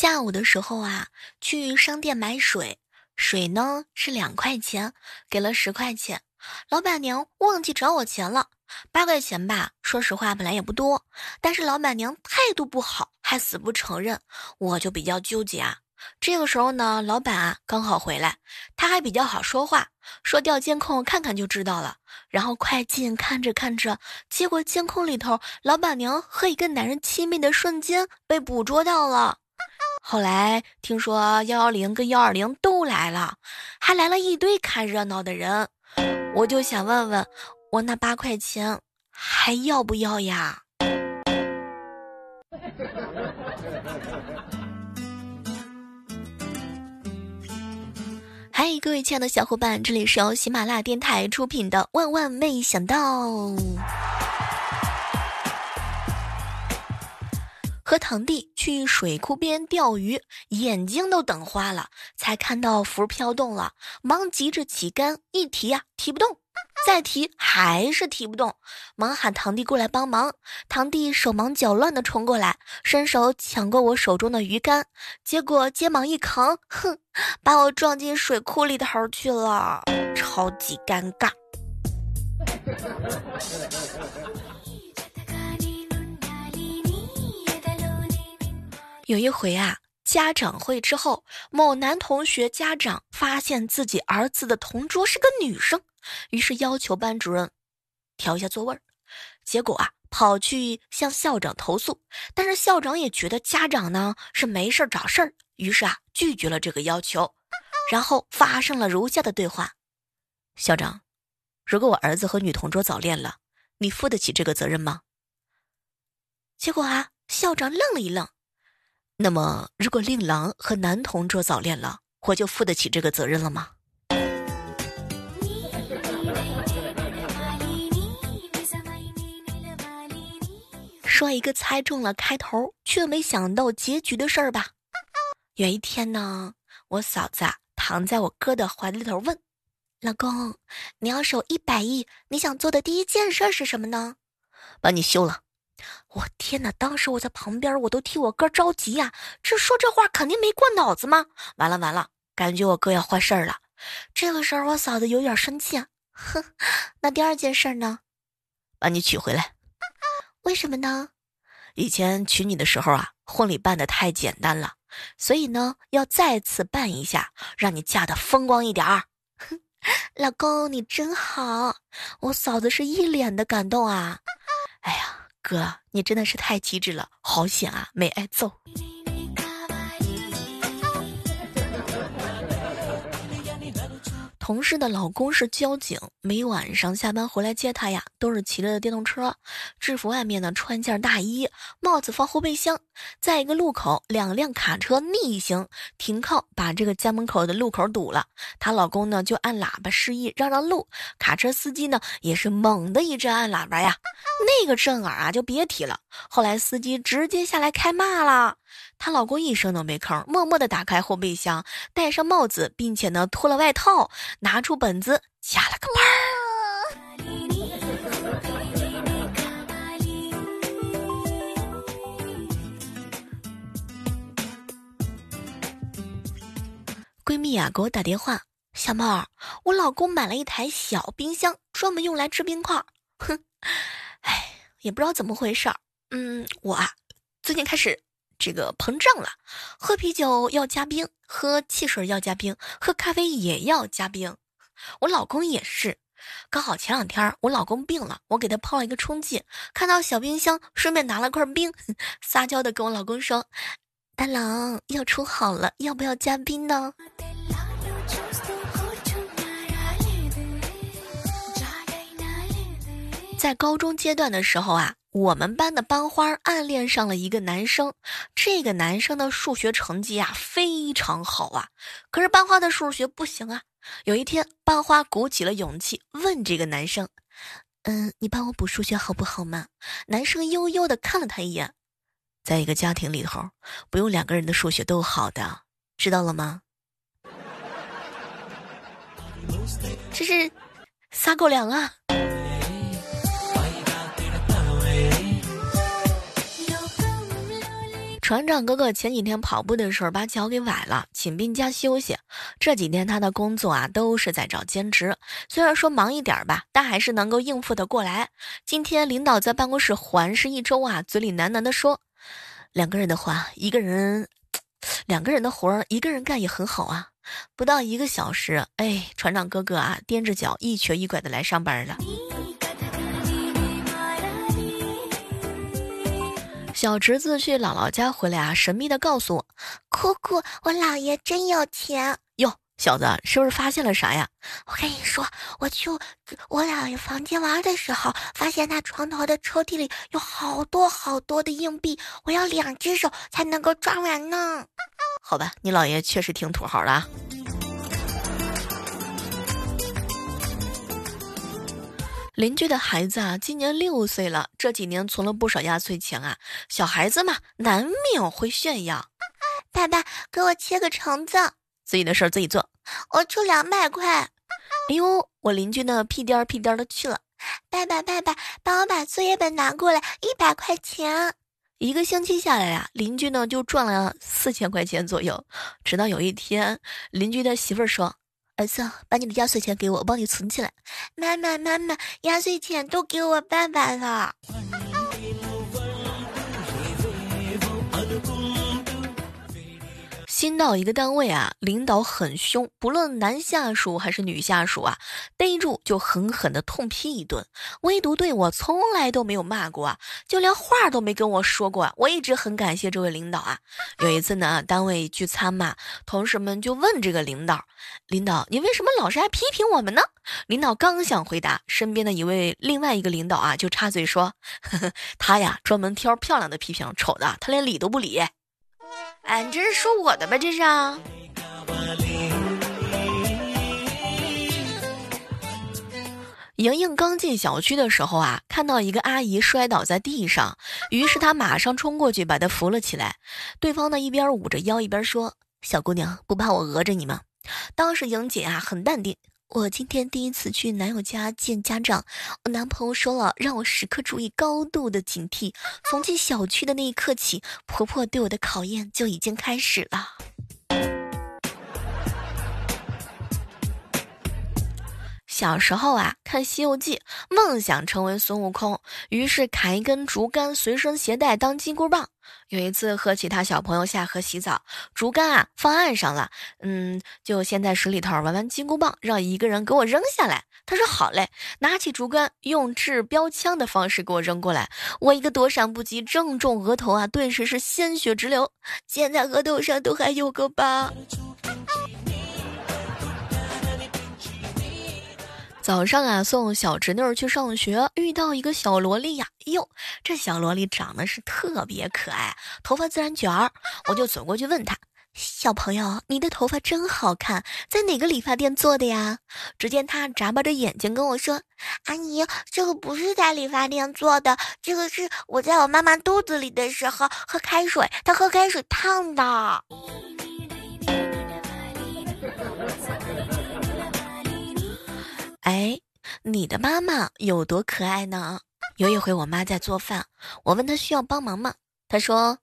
下午的时候啊，去商店买水，水呢是两块钱，给了十块钱，老板娘忘记找我钱了，八块钱吧。说实话，本来也不多，但是老板娘态度不好，还死不承认，我就比较纠结啊。这个时候呢，老板啊刚好回来，他还比较好说话，说调监控看看就知道了。然后快进看着看着，结果监控里头老板娘和一个男人亲密的瞬间被捕捉到了。后来听说幺幺零跟幺二零都来了，还来了一堆看热闹的人，我就想问问，我那八块钱还要不要呀？嗨，各位亲爱的小伙伴，这里是由喜马拉雅电台出品的《万万没想到》。和堂弟去水库边钓鱼，眼睛都等花了，才看到浮飘动了，忙急着起竿，一提呀提不动。再提还是提不动，忙喊堂弟过来帮忙。堂弟手忙脚乱地冲过来，伸手抢过我手中的鱼竿，结果肩膀一扛，哼，把我撞进水库里头去了，超级尴尬。有一回啊，家长会之后，某男同学家长发现自己儿子的同桌是个女生。于是要求班主任调一下座位儿，结果啊，跑去向校长投诉，但是校长也觉得家长呢是没事找事儿，于是啊拒绝了这个要求，然后发生了如下的对话：校长，如果我儿子和女同桌早恋了，你负得起这个责任吗？结果啊，校长愣了一愣，那么如果令郎和男同桌早恋了，我就负得起这个责任了吗？说一个猜中了开头却没想到结局的事儿吧。有一天呢，我嫂子躺在我哥的怀里头问：“老公，你要是有一百亿，你想做的第一件事是什么呢？”把你休了。我天哪！当时我在旁边，我都替我哥着急呀。这说这话肯定没过脑子吗？完了完了，感觉我哥要坏事儿了。这个时候我嫂子有点生气，啊哼。那第二件事呢？把你娶回来。为什么呢？以前娶你的时候啊，婚礼办的太简单了，所以呢，要再次办一下，让你嫁的风光一点儿。老公，你真好，我嫂子是一脸的感动啊。哎呀，哥，你真的是太机智了，好险啊，没挨揍。同事的老公是交警，每晚上下班回来接他呀，都是骑着电动车，制服外面呢穿件大衣，帽子放后备箱。在一个路口，两辆卡车逆行停靠，把这个家门口的路口堵了。她老公呢就按喇叭示意让让路，卡车司机呢也是猛的一阵按喇叭呀，那个震耳啊就别提了。后来司机直接下来开骂了。她老公一声都没吭，默默地打开后备箱，戴上帽子，并且呢脱了外套，拿出本子，加了个班儿。闺蜜啊给我打电话，小妹儿，我老公买了一台小冰箱，专门用来制冰块。哼，哎，也不知道怎么回事儿。嗯，我啊，最近开始。这个膨胀了，喝啤酒要加冰，喝汽水要加冰，喝咖啡也要加冰。我老公也是，刚好前两天我老公病了，我给他泡了一个冲剂，看到小冰箱，顺便拿了块冰，撒娇的跟我老公说：“大郎要冲好了，要不要加冰呢？”在高中阶段的时候啊，我们班的班花暗恋上了一个男生，这个男生的数学成绩啊非常好啊，可是班花的数学不行啊。有一天，班花鼓起了勇气问这个男生：“嗯，你帮我补数学好不好吗？”男生悠悠的看了他一眼，在一个家庭里头，不用两个人的数学都好的，知道了吗？这是撒狗粮啊！船长哥哥前几天跑步的时候把脚给崴了，请病假休息。这几天他的工作啊都是在找兼职，虽然说忙一点吧，但还是能够应付的过来。今天领导在办公室环视一周啊，嘴里喃喃的说：“两个人的话，一个人，两个人的活儿，一个人干也很好啊。”不到一个小时，哎，船长哥哥啊，踮着脚一瘸一拐的来上班了。小侄子去姥姥家回来啊，神秘的告诉我：“姑姑，我姥爷真有钱哟。”小子，是不是发现了啥呀？我跟你说，我去我姥爷房间玩的时候，发现他床头的抽屉里有好多好多的硬币，我要两只手才能够抓完呢。好吧，你姥爷确实挺土豪的。邻居的孩子啊，今年六岁了，这几年存了不少压岁钱啊。小孩子嘛，难免会炫耀。爸爸，给我切个橙子。自己的事儿自己做。我出两百块。哎呦，我邻居呢，屁颠儿屁颠儿的去了。爸爸，爸爸，帮我把作业本拿过来，一百块钱。一个星期下来呀，邻居呢就赚了四千块钱左右。直到有一天，邻居的媳妇儿说。儿子，把你的压岁钱给我，我帮你存起来。妈妈，妈妈，压岁钱都给我爸爸了。新到一个单位啊，领导很凶，不论男下属还是女下属啊，逮住就狠狠的痛批一顿。唯独对我从来都没有骂过啊，就连话都没跟我说过。我一直很感谢这位领导啊。有一次呢，单位聚餐嘛，同事们就问这个领导：“领导，你为什么老是爱批评我们呢？”领导刚想回答，身边的一位另外一个领导啊就插嘴说：“呵呵，他呀专门挑漂亮的批评，丑的他连理都不理。”哎，你这是说我的吧？这是。莹莹刚进小区的时候啊，看到一个阿姨摔倒在地上，于是她马上冲过去把她扶了起来。对方呢一边捂着腰一边说：“小姑娘，不怕我讹着你吗？”当时莹姐啊很淡定。我今天第一次去男友家见家长，我男朋友说了，让我时刻注意高度的警惕。从进小区的那一刻起，婆婆对我的考验就已经开始了。小时候啊，看《西游记》，梦想成为孙悟空，于是砍一根竹竿随身携带当金箍棒。有一次和其他小朋友下河洗澡，竹竿啊放岸上了，嗯，就先在水里头玩玩金箍棒，让一个人给我扔下来。他说好嘞，拿起竹竿用掷标枪的方式给我扔过来，我一个躲闪不及，正中额头啊，顿时是鲜血直流，现在额头上都还有个疤。早上啊，送小侄女儿去上学，遇到一个小萝莉呀。哟，这小萝莉长得是特别可爱，头发自然卷儿。我就走过去问她：“小朋友，你的头发真好看，在哪个理发店做的呀？”只见她眨巴着眼睛跟我说：“阿姨，这个不是在理发店做的，这个是我在我妈妈肚子里的时候喝开水，她喝开水烫的。”哎，你的妈妈有多可爱呢？有一回我妈在做饭，我问她需要帮忙吗？她说：“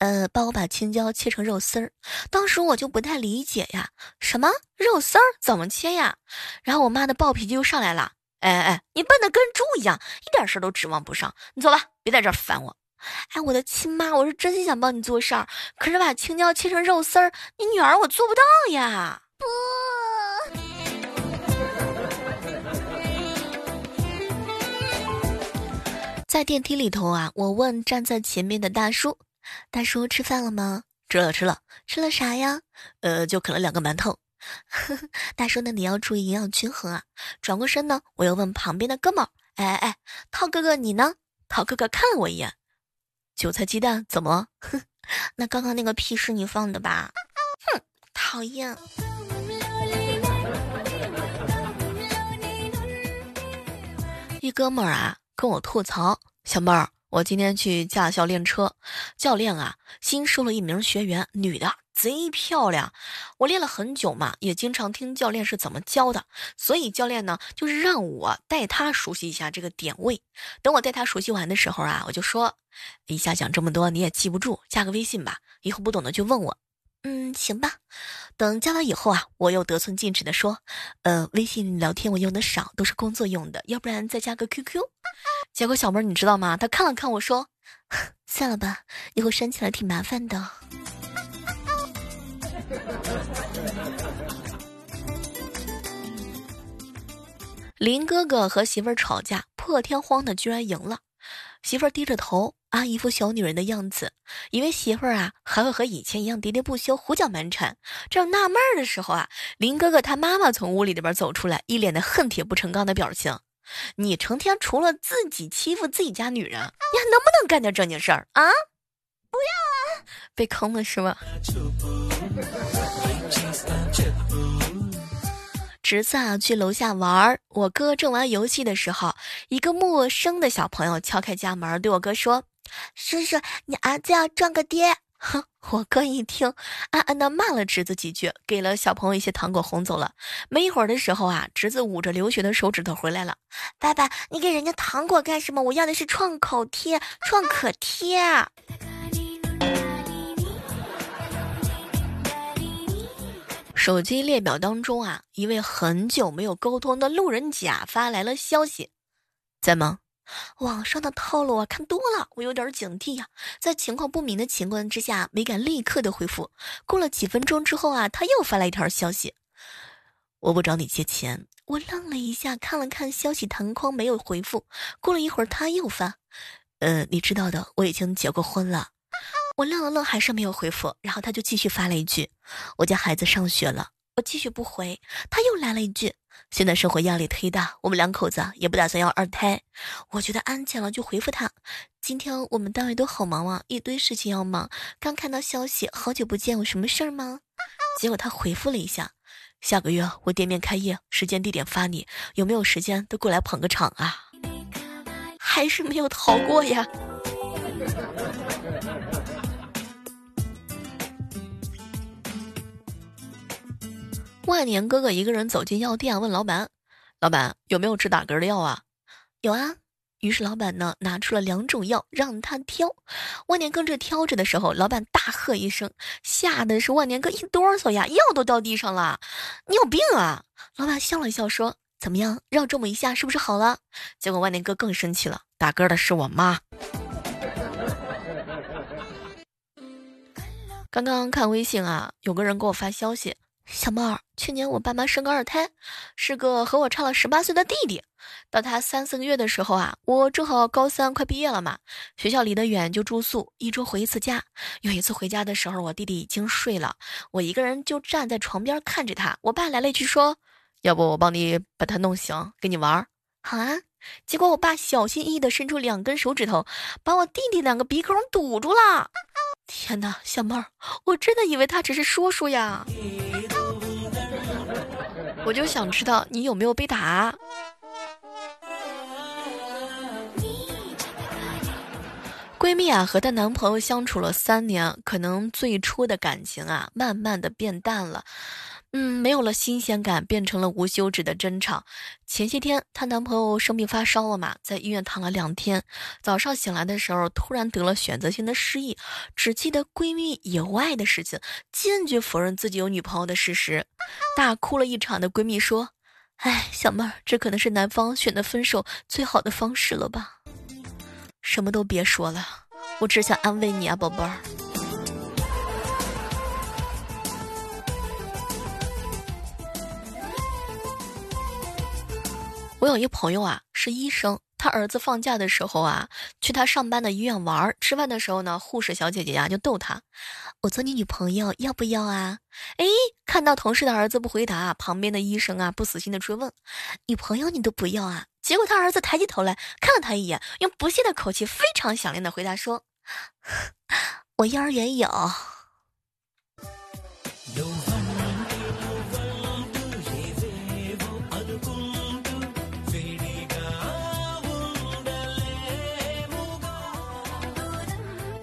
呃，帮我把青椒切成肉丝儿。”当时我就不太理解呀，什么肉丝儿怎么切呀？然后我妈的暴脾气就上来了，哎哎，你笨的跟猪一样，一点事儿都指望不上。你走吧，别在这儿烦我。哎，我的亲妈，我是真心想帮你做事儿，可是把青椒切成肉丝儿，你女儿我做不到呀。不。在电梯里头啊，我问站在前面的大叔：“大叔吃饭了吗？”“吃了，吃了。”“吃了啥呀？”“呃，就啃了两个馒头。”“呵呵，大叔，那你要注意营养均衡啊。”转过身呢，我又问旁边的哥们：“哎哎哎，涛哥哥你呢？”涛哥哥看了我一眼：“韭菜鸡蛋怎么？”“哼，那刚刚那个屁是你放的吧？”“哼，讨厌。”一哥们儿啊。跟我吐槽，小妹儿，我今天去驾校练车，教练啊新收了一名学员，女的，贼漂亮。我练了很久嘛，也经常听教练是怎么教的，所以教练呢就是让我带他熟悉一下这个点位。等我带他熟悉完的时候啊，我就说，一下讲这么多你也记不住，加个微信吧，以后不懂的就问我。嗯，行吧。等加完以后啊，我又得寸进尺的说，呃，微信聊天我用的少，都是工作用的，要不然再加个 QQ。结果小妹儿你知道吗？她看了看我说，算了吧，以后删起来挺麻烦的。林哥哥和媳妇儿吵架，破天荒的居然赢了，媳妇儿低着头。啊，一副小女人的样子，以为媳妇儿啊还会和以前一样喋喋不休、胡搅蛮缠。正纳闷儿的时候啊，林哥哥他妈妈从屋里里边走出来，一脸的恨铁不成钢的表情。你成天除了自己欺负自己家女人，你还能不能干点正经事儿啊？不要啊！被坑了是吧？侄子啊去楼下玩儿，我哥正玩游戏的时候，一个陌生的小朋友敲开家门，对我哥说。叔叔，你儿子要撞个爹！哼，我哥一听，暗暗的骂了侄子几句，给了小朋友一些糖果，哄走了。没一会儿的时候啊，侄子捂着流血的手指头回来了。爸爸，你给人家糖果干什么？我要的是创口贴、创可贴。手机列表当中啊，一位很久没有沟通的路人甲发来了消息，在吗？网上的套路啊，看多了，我有点警惕呀。在情况不明的情况之下，没敢立刻的回复。过了几分钟之后啊，他又发来一条消息：“我不找你借钱。”我愣了一下，看了看消息弹框，没有回复。过了一会儿，他又发：“呃，你知道的，我已经结过婚了。”我愣了愣，还是没有回复。然后他就继续发了一句：“我家孩子上学了。”我继续不回，他又来了一句：“现在生活压力忒大，我们两口子也不打算要二胎。”我觉得安全了，就回复他：“今天我们单位都好忙啊，一堆事情要忙。刚看到消息，好久不见，有什么事儿吗？”结果他回复了一下：“下个月我店面开业，时间地点发你，有没有时间都过来捧个场啊？”还是没有逃过呀。万年哥哥一个人走进药店，问老板：“老板有没有治打嗝的药啊？”“有啊。”于是老板呢拿出了两种药让他挑。万年哥这挑着的时候，老板大喝一声，吓得是万年哥一哆嗦呀，药都掉地上了。“你有病啊！”老板笑了笑说：“怎么样，让这么一下是不是好了？”结果万年哥更生气了，打嗝的是我妈。刚刚看微信啊，有个人给我发消息。小妹儿，去年我爸妈生个二胎，是个和我差了十八岁的弟弟。到他三四个月的时候啊，我正好高三快毕业了嘛，学校离得远就住宿，一周回一次家。有一次回家的时候，我弟弟已经睡了，我一个人就站在床边看着他。我爸来了一句说：“要不我帮你把他弄醒，跟你玩。”好啊。结果我爸小心翼翼地伸出两根手指头，把我弟弟两个鼻孔堵住了。天哪，小妹儿，我真的以为他只是说说呀。我就想知道你有没有被打。闺蜜啊，和她男朋友相处了三年，可能最初的感情啊，慢慢的变淡了。嗯，没有了新鲜感，变成了无休止的争吵。前些天，她男朋友生病发烧了嘛，在医院躺了两天。早上醒来的时候，突然得了选择性的失忆，只记得闺蜜以外的事情，坚决否认自己有女朋友的事实。大哭了一场的闺蜜说：“哎，小妹儿，这可能是男方选择分手最好的方式了吧？什么都别说了，我只想安慰你啊，宝贝儿。”我有一朋友啊，是医生。他儿子放假的时候啊，去他上班的医院玩。吃饭的时候呢，护士小姐姐呀就逗他：“我做你女朋友要不要啊？”哎，看到同事的儿子不回答，旁边的医生啊不死心的追问：“女朋友你都不要啊？”结果他儿子抬起头来看了他一眼，用不屑的口气非常响亮的回答说：“ 我幼儿园有。”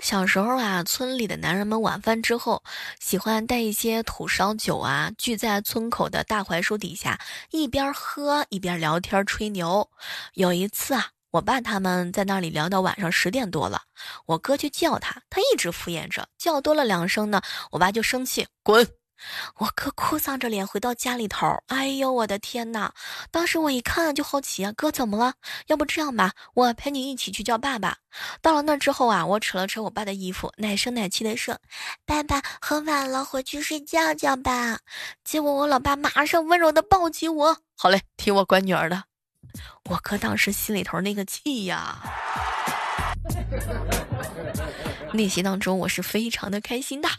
小时候啊，村里的男人们晚饭之后喜欢带一些土烧酒啊，聚在村口的大槐树底下，一边喝一边聊天吹牛。有一次啊，我爸他们在那里聊到晚上十点多了，我哥去叫他，他一直敷衍着，叫多了两声呢，我爸就生气，滚。我哥哭丧着脸回到家里头，哎呦我的天哪！当时我一看就好奇啊，哥怎么了？要不这样吧，我陪你一起去叫爸爸。到了那之后啊，我扯了扯我爸的衣服，奶声奶气的说：“爸爸，很晚了，回去睡觉觉吧。”结果我老爸马上温柔的抱起我，好嘞，听我乖女儿的。我哥当时心里头那个气呀，内心当中我是非常的开心的。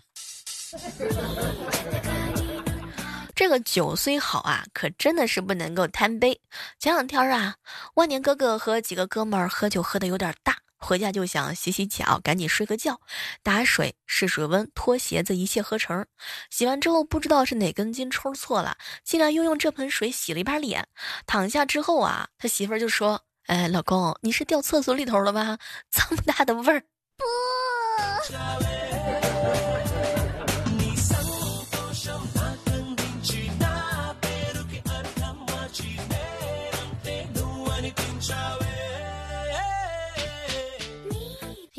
这个酒虽好啊，可真的是不能够贪杯。前两天啊，万年哥哥和几个哥们儿喝酒喝的有点大，回家就想洗洗脚，赶紧睡个觉。打水试水温，脱鞋子，一气呵成。洗完之后，不知道是哪根筋抽错了，竟然又用这盆水洗了一把脸。躺下之后啊，他媳妇儿就说：“哎，老公，你是掉厕所里头了吧？这么大的味儿。”不。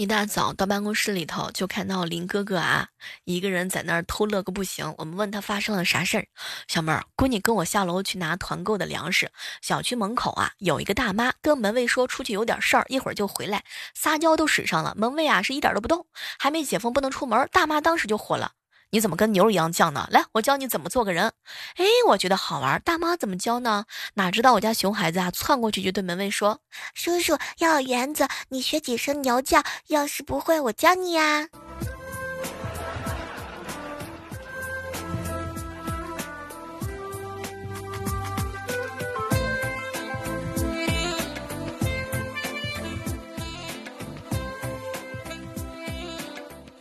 一大早到办公室里头，就看到林哥哥啊，一个人在那儿偷乐个不行。我们问他发生了啥事儿，小妹儿，闺女跟我下楼去拿团购的粮食。小区门口啊，有一个大妈跟门卫说出去有点事儿，一会儿就回来。撒娇都使上了，门卫啊是一点都不动，还没解封不能出门。大妈当时就火了。你怎么跟牛一样犟呢？来，我教你怎么做个人。哎，我觉得好玩。大妈怎么教呢？哪知道我家熊孩子啊，窜过去就对门卫说：“叔叔要园子，你学几声牛叫。要是不会，我教你呀。”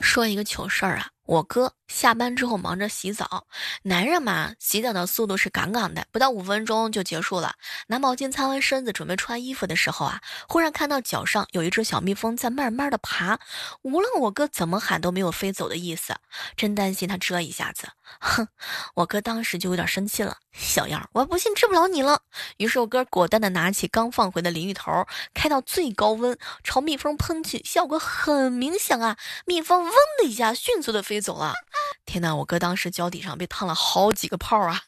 说一个糗事儿啊。我哥下班之后忙着洗澡，男人嘛，洗澡的速度是杠杠的，不到五分钟就结束了。拿毛巾擦完身子，准备穿衣服的时候啊，忽然看到脚上有一只小蜜蜂在慢慢的爬，无论我哥怎么喊都没有飞走的意思，真担心他蛰一下子。哼，我哥当时就有点生气了，小样，我不信治不了你了。于是我哥果断的拿起刚放回的淋浴头，开到最高温，朝蜜蜂喷去，效果很明显啊，蜜蜂嗡的一下迅速的飞走了。天哪，我哥当时脚底上被烫了好几个泡啊。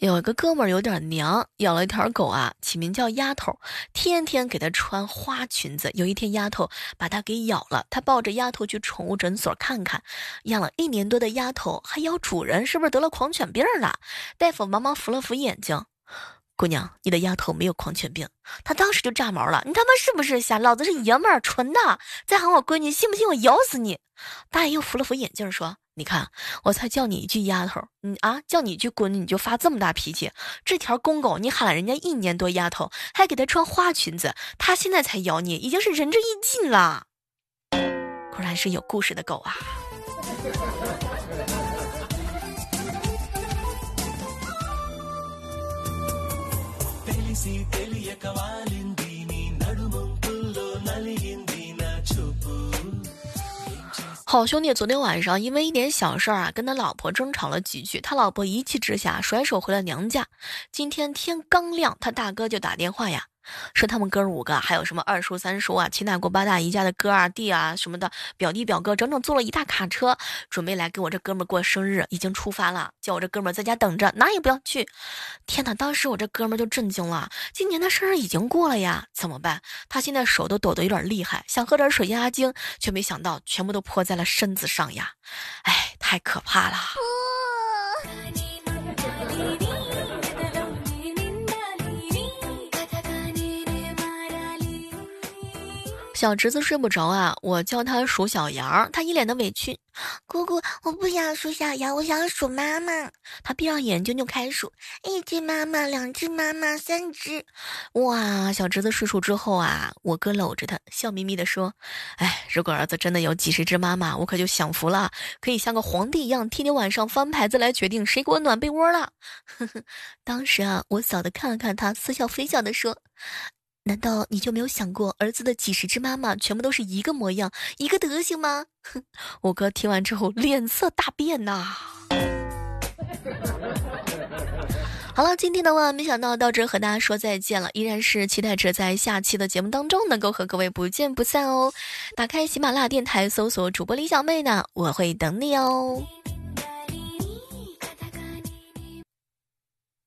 有一个哥们儿有点娘，养了一条狗啊，起名叫丫头，天天给它穿花裙子。有一天，丫头把它给咬了，他抱着丫头去宠物诊所看看。养了一年多的丫头还咬主人，是不是得了狂犬病了？大夫忙忙扶了扶眼睛，姑娘，你的丫头没有狂犬病。他当时就炸毛了，你他妈是不是瞎？老子是爷们儿，纯的。再喊我闺女，信不信我咬死你？大爷又扶了扶眼镜，说。你看，我才叫你一句丫头，你啊，叫你一句滚，你就发这么大脾气。这条公狗，你喊了人家一年多丫头，还给她穿花裙子，它现在才咬你，已经是仁至义尽了。果然是有故事的狗啊！好兄弟昨天晚上因为一点小事儿啊，跟他老婆争吵了几句，他老婆一气之下甩手回了娘家。今天天刚亮，他大哥就打电话呀。说他们哥五个，还有什么二叔、三叔啊，七大姑八大姨家的哥啊、弟啊什么的，表弟表哥，整整坐了一大卡车，准备来给我这哥们过生日，已经出发了，叫我这哥们在家等着，哪也不要去。天哪！当时我这哥们就震惊了，今年的生日已经过了呀，怎么办？他现在手都抖得有点厉害，想喝点水压压惊，却没想到全部都泼在了身子上呀，哎，太可怕了。小侄子睡不着啊，我叫他数小羊，他一脸的委屈。姑姑，我不想数小羊，我想数妈妈。他闭上眼睛就开数，一只妈妈，两只妈妈，三只。哇！小侄子睡熟之后啊，我哥搂着他，笑眯眯的说：“哎，如果儿子真的有几十只妈妈，我可就享福了，可以像个皇帝一样，天天晚上翻牌子来决定谁给我暖被窝了。”呵呵当时啊，我嫂子看了看他，似笑非笑的说。难道你就没有想过，儿子的几十只妈妈全部都是一个模样、一个德行吗？哼！我哥听完之后脸色大变呐。好了，今天的万没想到到这和大家说再见了，依然是期待着在下期的节目当中能够和各位不见不散哦。打开喜马拉雅电台，搜索主播李小妹呢，我会等你哦。